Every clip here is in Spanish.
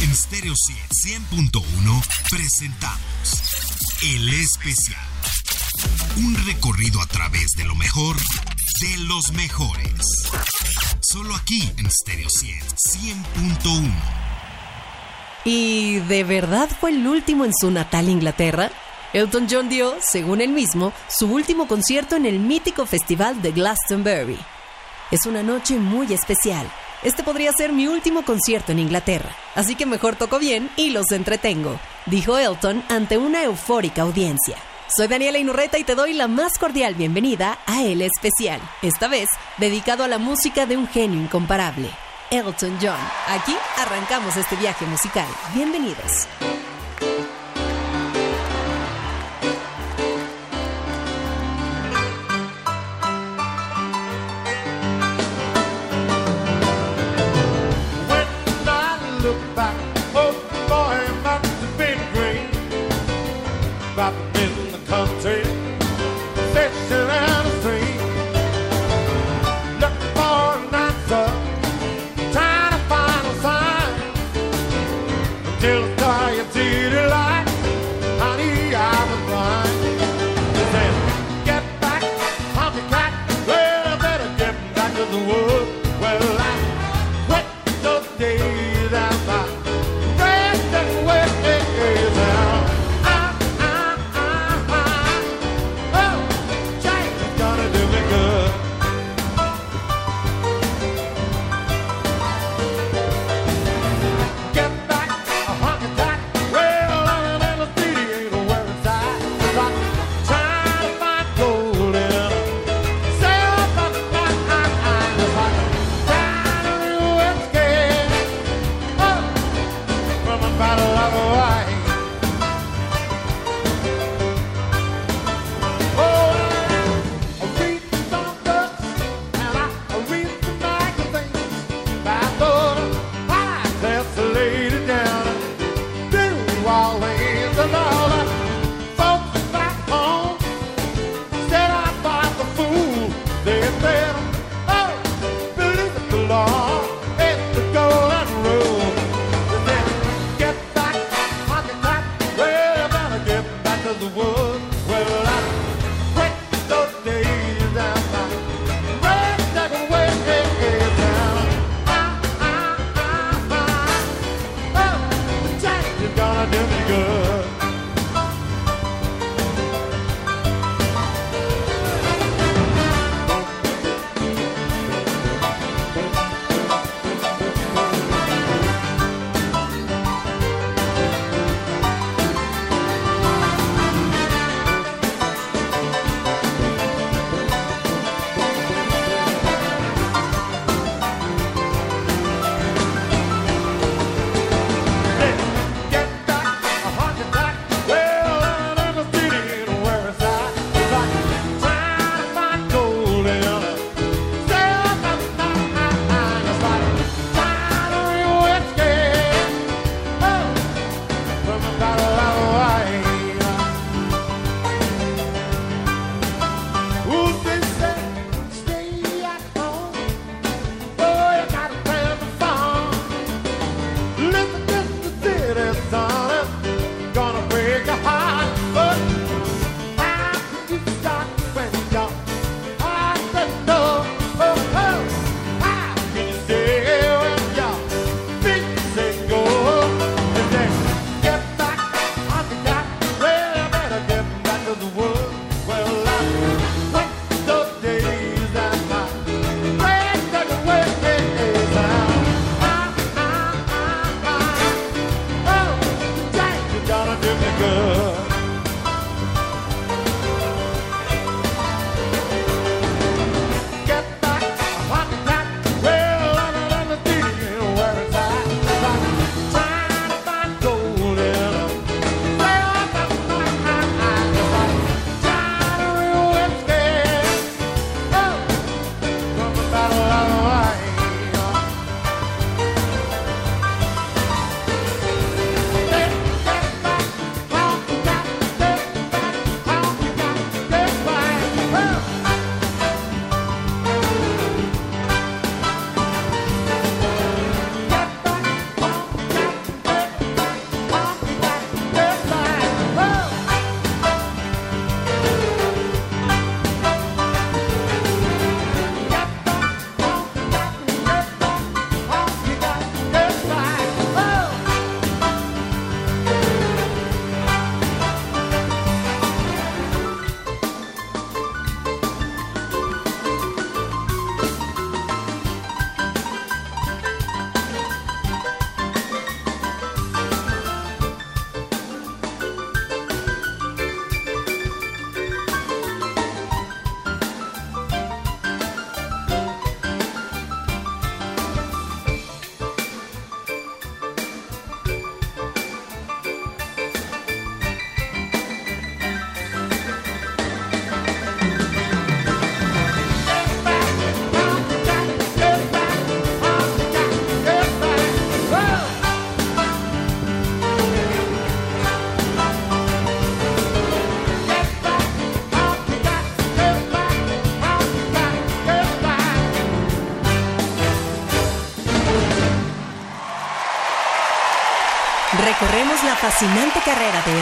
En Stereo 100.1 presentamos El Especial. Un recorrido a través de lo mejor de los mejores. Solo aquí en Stereo 100.1. ¿Y de verdad fue el último en su natal Inglaterra? Elton John dio, según él mismo, su último concierto en el mítico festival de Glastonbury. Es una noche muy especial. Este podría ser mi último concierto en Inglaterra, así que mejor toco bien y los entretengo, dijo Elton ante una eufórica audiencia. Soy Daniela Inurreta y te doy la más cordial bienvenida a El Especial, esta vez dedicado a la música de un genio incomparable, Elton John. Aquí arrancamos este viaje musical. Bienvenidos.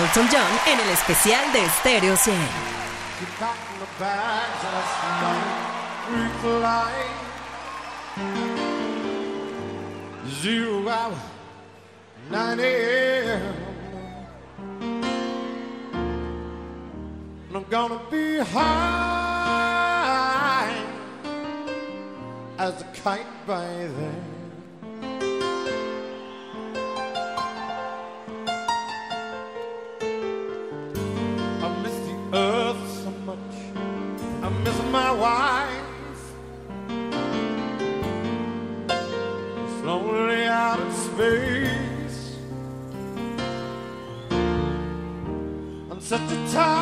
Elton John en el especial de Stereo 100. Zero hour, 9 a.m. I'm gonna be high as a kite by then. the time.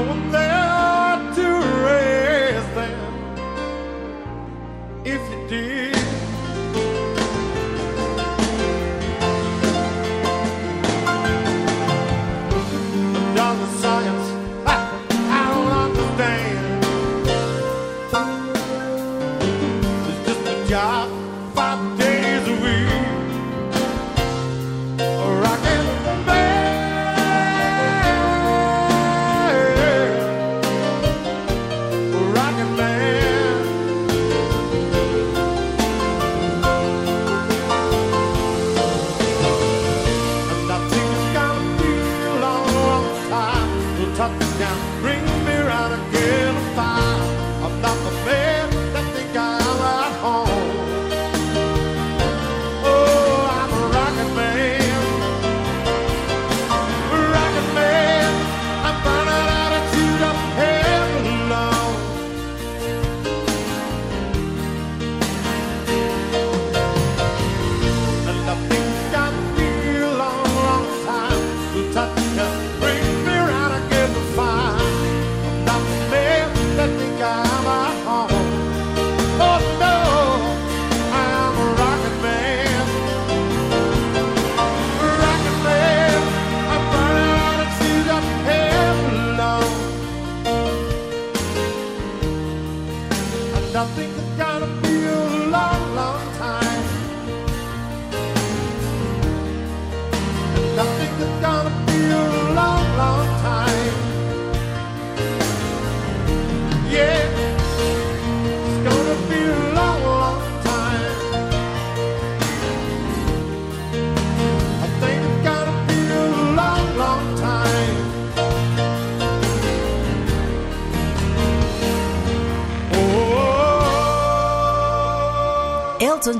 no one there.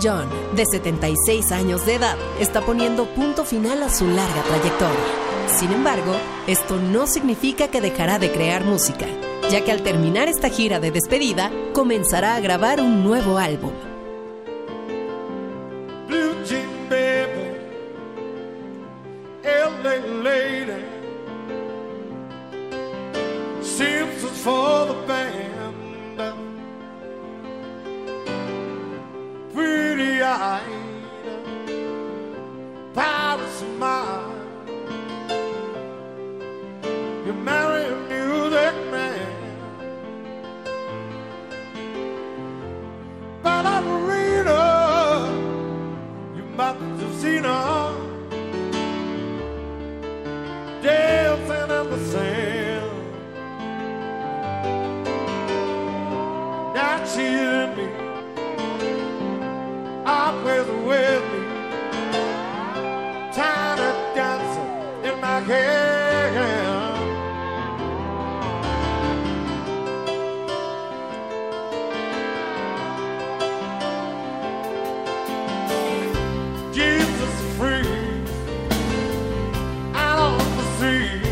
John, de 76 años de edad, está poniendo punto final a su larga trayectoria. Sin embargo, esto no significa que dejará de crear música, ya que al terminar esta gira de despedida, comenzará a grabar un nuevo álbum. Free, out on the sea.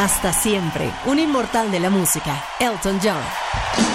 Hasta siempre, un inmortal de la música, Elton John.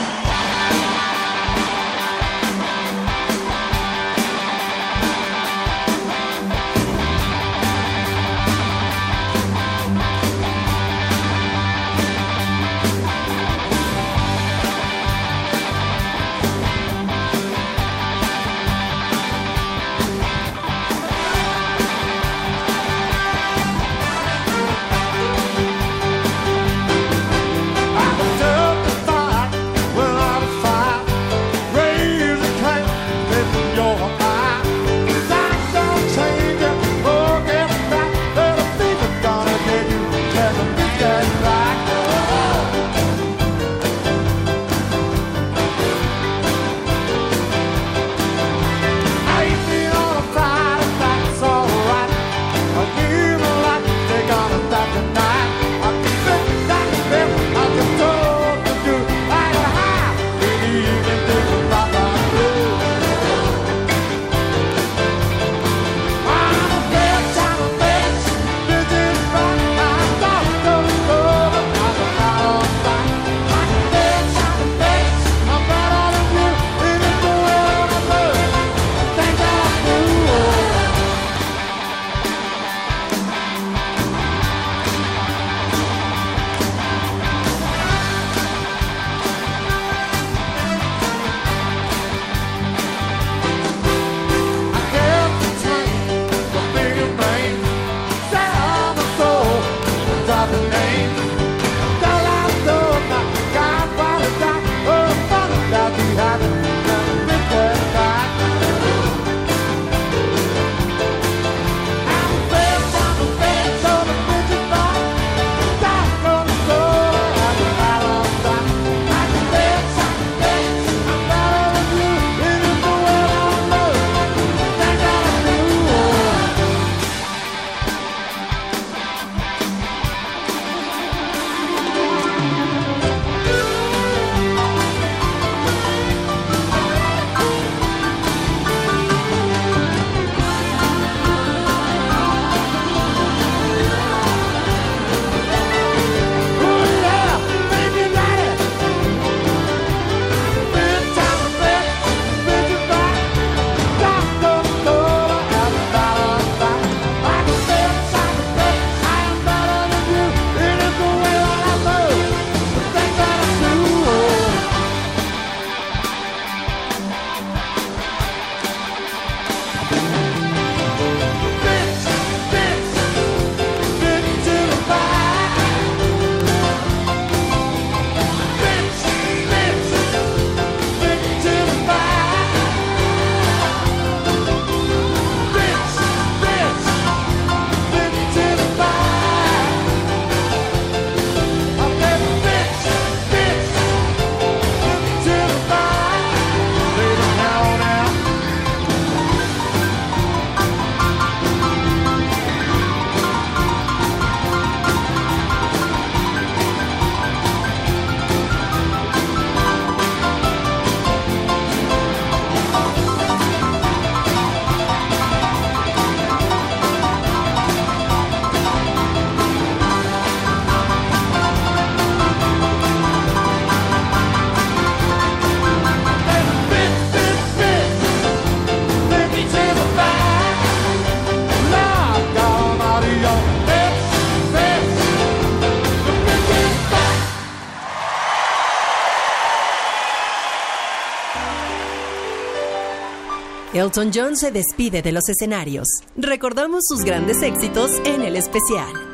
Elton John se despide de los escenarios. Recordamos sus grandes éxitos en el especial.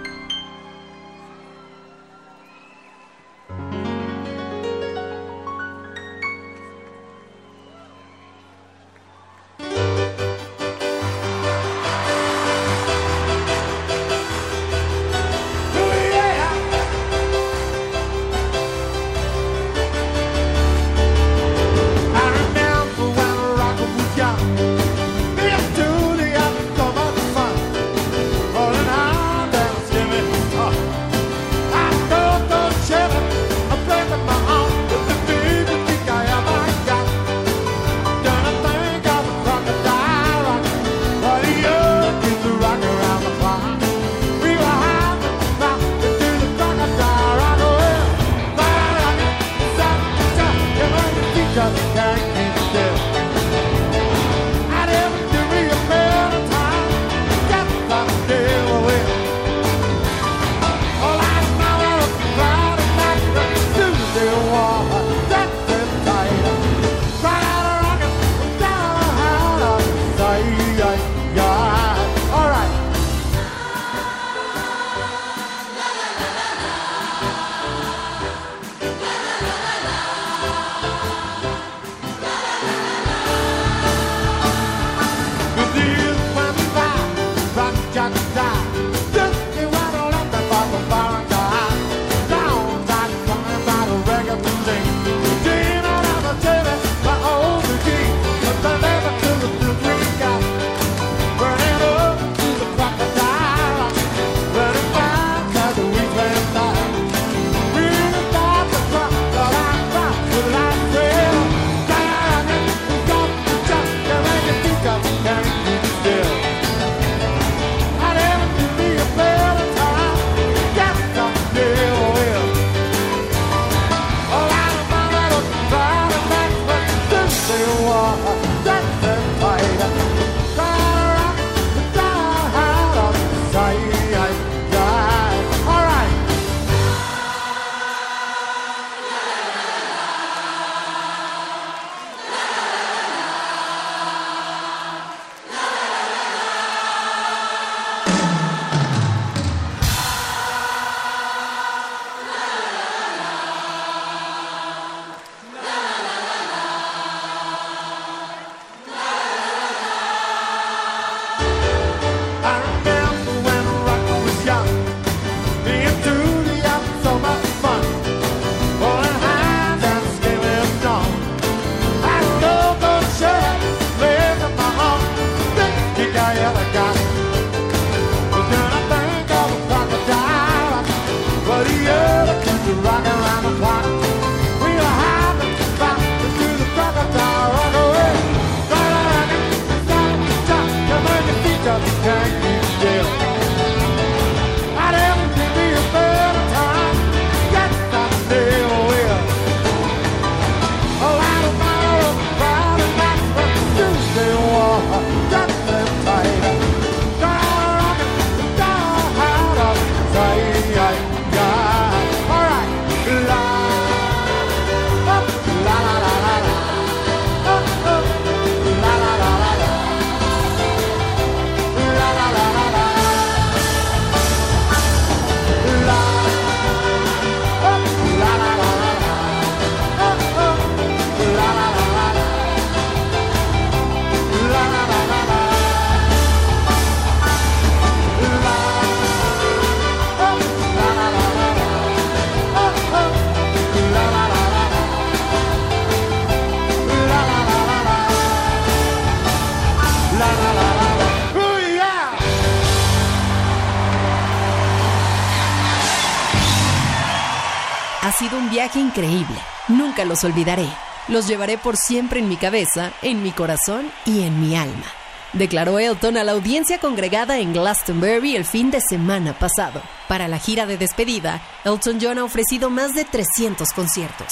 Ha sido un viaje increíble. Nunca los olvidaré. Los llevaré por siempre en mi cabeza, en mi corazón y en mi alma. Declaró Elton a la audiencia congregada en Glastonbury el fin de semana pasado. Para la gira de despedida, Elton John ha ofrecido más de 300 conciertos,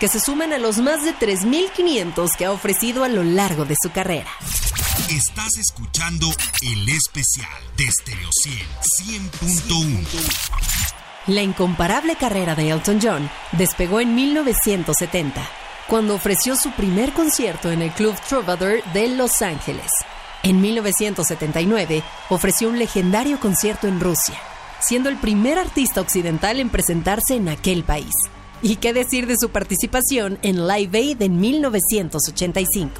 que se suman a los más de 3.500 que ha ofrecido a lo largo de su carrera. Estás escuchando el especial de Stereo 100 100.1. La incomparable carrera de Elton John despegó en 1970, cuando ofreció su primer concierto en el Club Troubadour de Los Ángeles. En 1979 ofreció un legendario concierto en Rusia, siendo el primer artista occidental en presentarse en aquel país. ¿Y qué decir de su participación en Live Aid en 1985?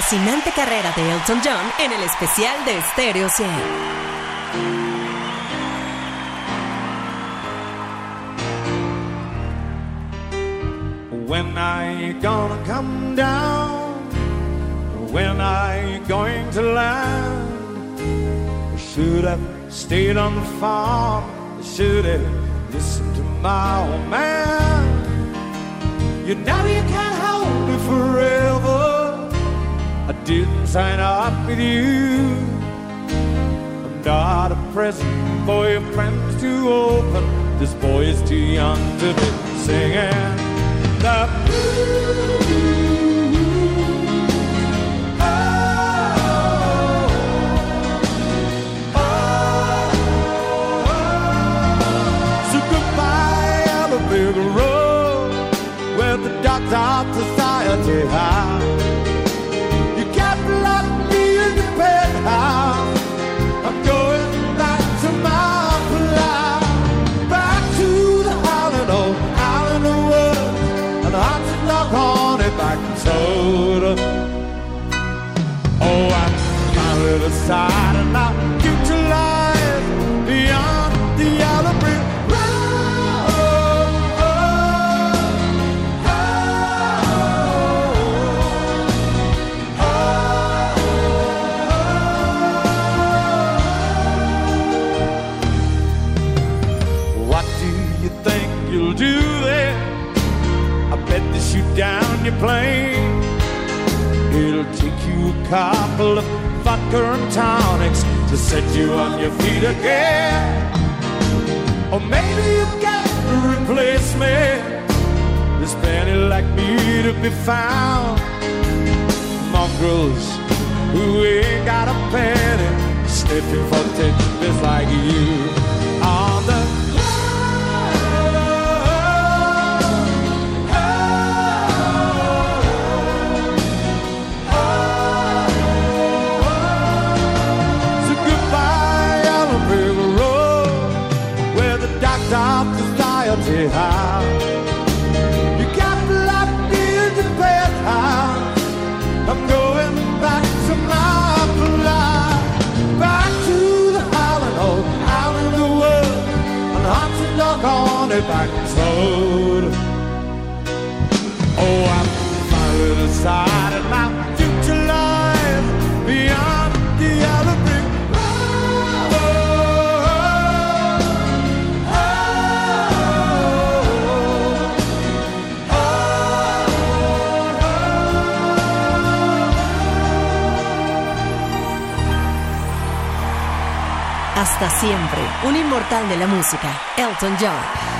Fascinante carrera de Elton John en el especial de Stereo 100. When you gonna come down? When you going to land? Should have stayed on the farm. Should have listened to my old man. You know you can't hold me forever. Didn't sign up with you. I'm not a present for your friends to open. This boy is too young to be singing the Road, where the couple of vodka and tonics to set you on your feet again. Or maybe you've got to replace me. There's plenty like me to be found. Mongrels who ain't got a penny, sniffing for tidbits like you. Society house. You got to lock me in the penthouse. I'm going back to my fly, back to the Highland, oh, out in the woods, and hot to knock on it back road. Oh, I'm finally decided my Hasta siempre, un inmortal de la música, Elton John.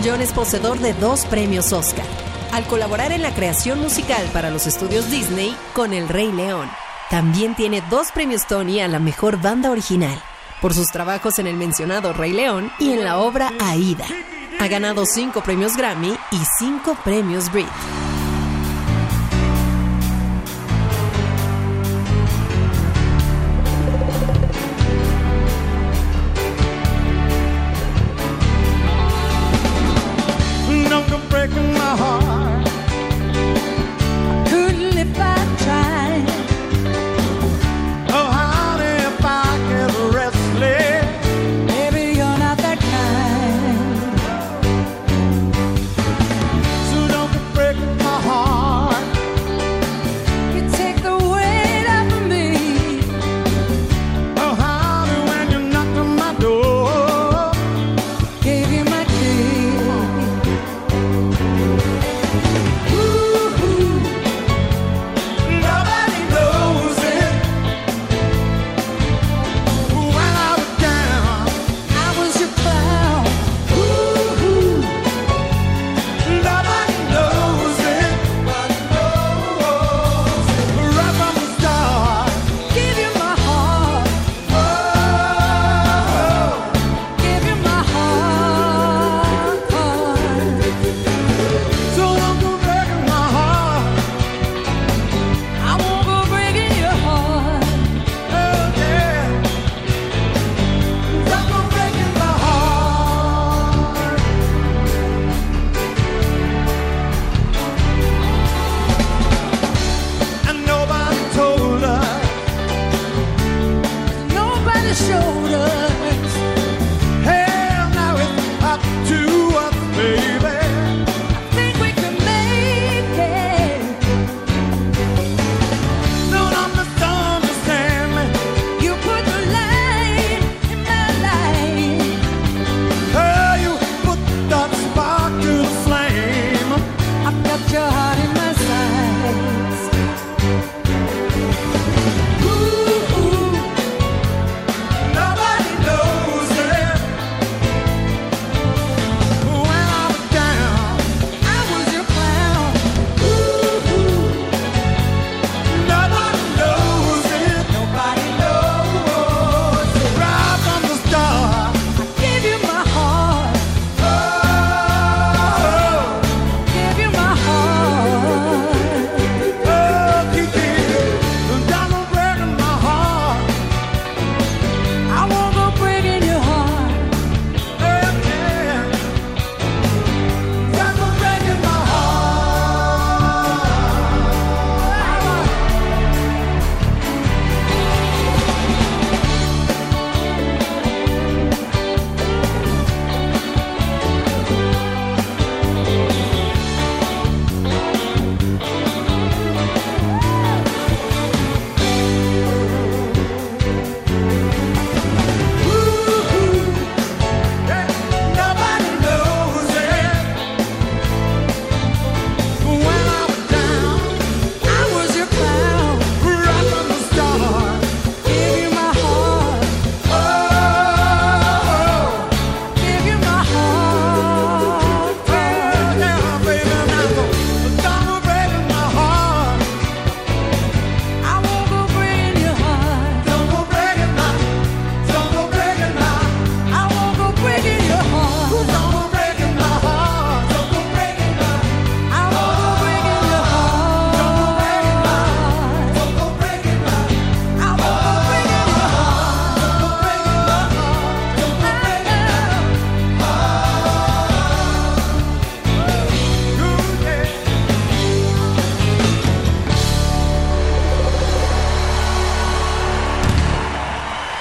John es poseedor de dos premios Oscar, al colaborar en la creación musical para los estudios Disney con El Rey León. También tiene dos premios Tony a la mejor banda original, por sus trabajos en el mencionado Rey León y en la obra Aida. Ha ganado cinco premios Grammy y cinco premios Brit.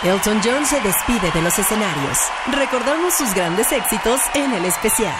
Elton John se despide de los escenarios. Recordamos sus grandes éxitos en el especial.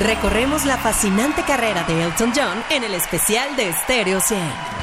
Recorremos la fascinante carrera de Elton John en el especial de Stereo 100.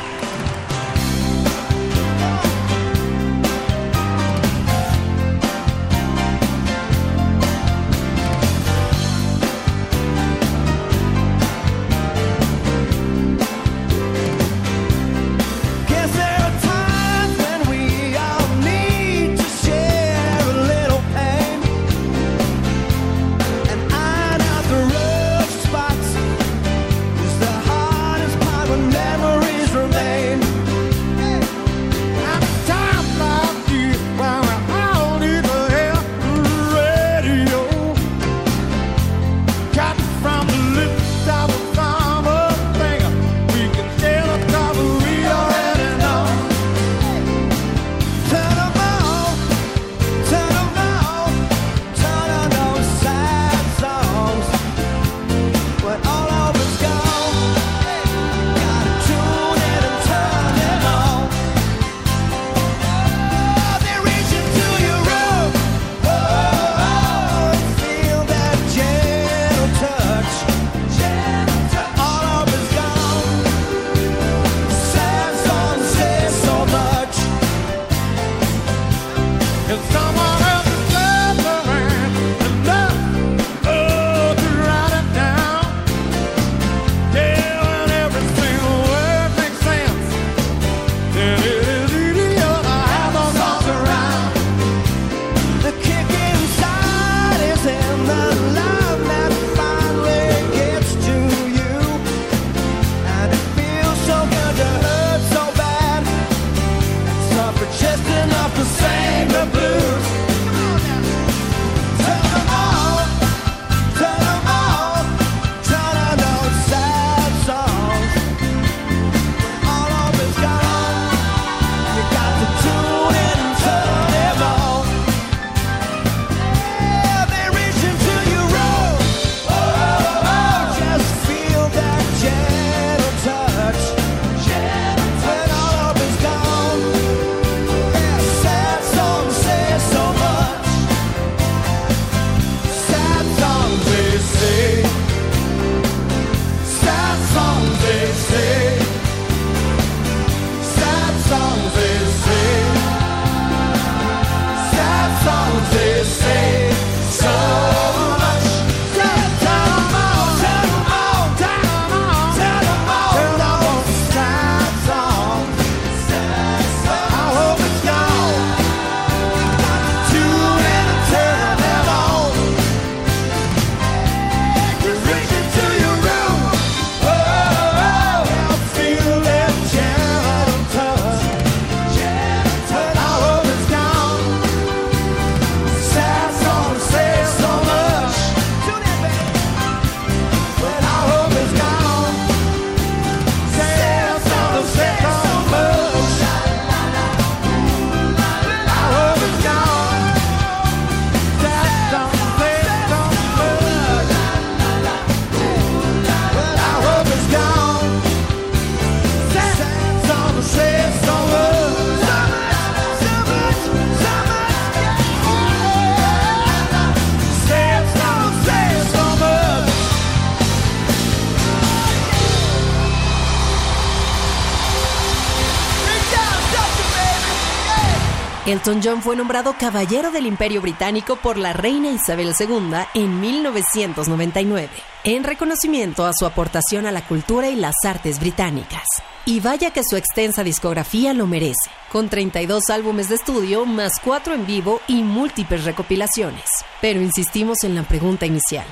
Elton John fue nombrado Caballero del Imperio Británico por la reina Isabel II en 1999, en reconocimiento a su aportación a la cultura y las artes británicas. Y vaya que su extensa discografía lo merece, con 32 álbumes de estudio, más 4 en vivo y múltiples recopilaciones. Pero insistimos en la pregunta inicial,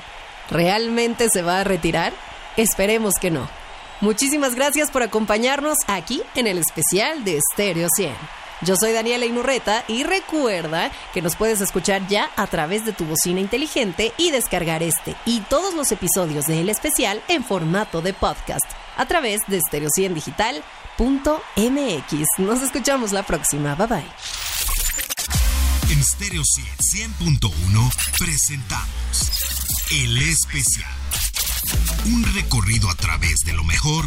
¿realmente se va a retirar? Esperemos que no. Muchísimas gracias por acompañarnos aquí en el especial de Stereo 100. Yo soy Daniela Inurreta y recuerda que nos puedes escuchar ya a través de tu bocina inteligente y descargar este y todos los episodios de El Especial en formato de podcast a través de estereocien.digital.mx. Nos escuchamos la próxima. Bye bye. En Stereo 100.1 presentamos El Especial. Un recorrido a través de lo mejor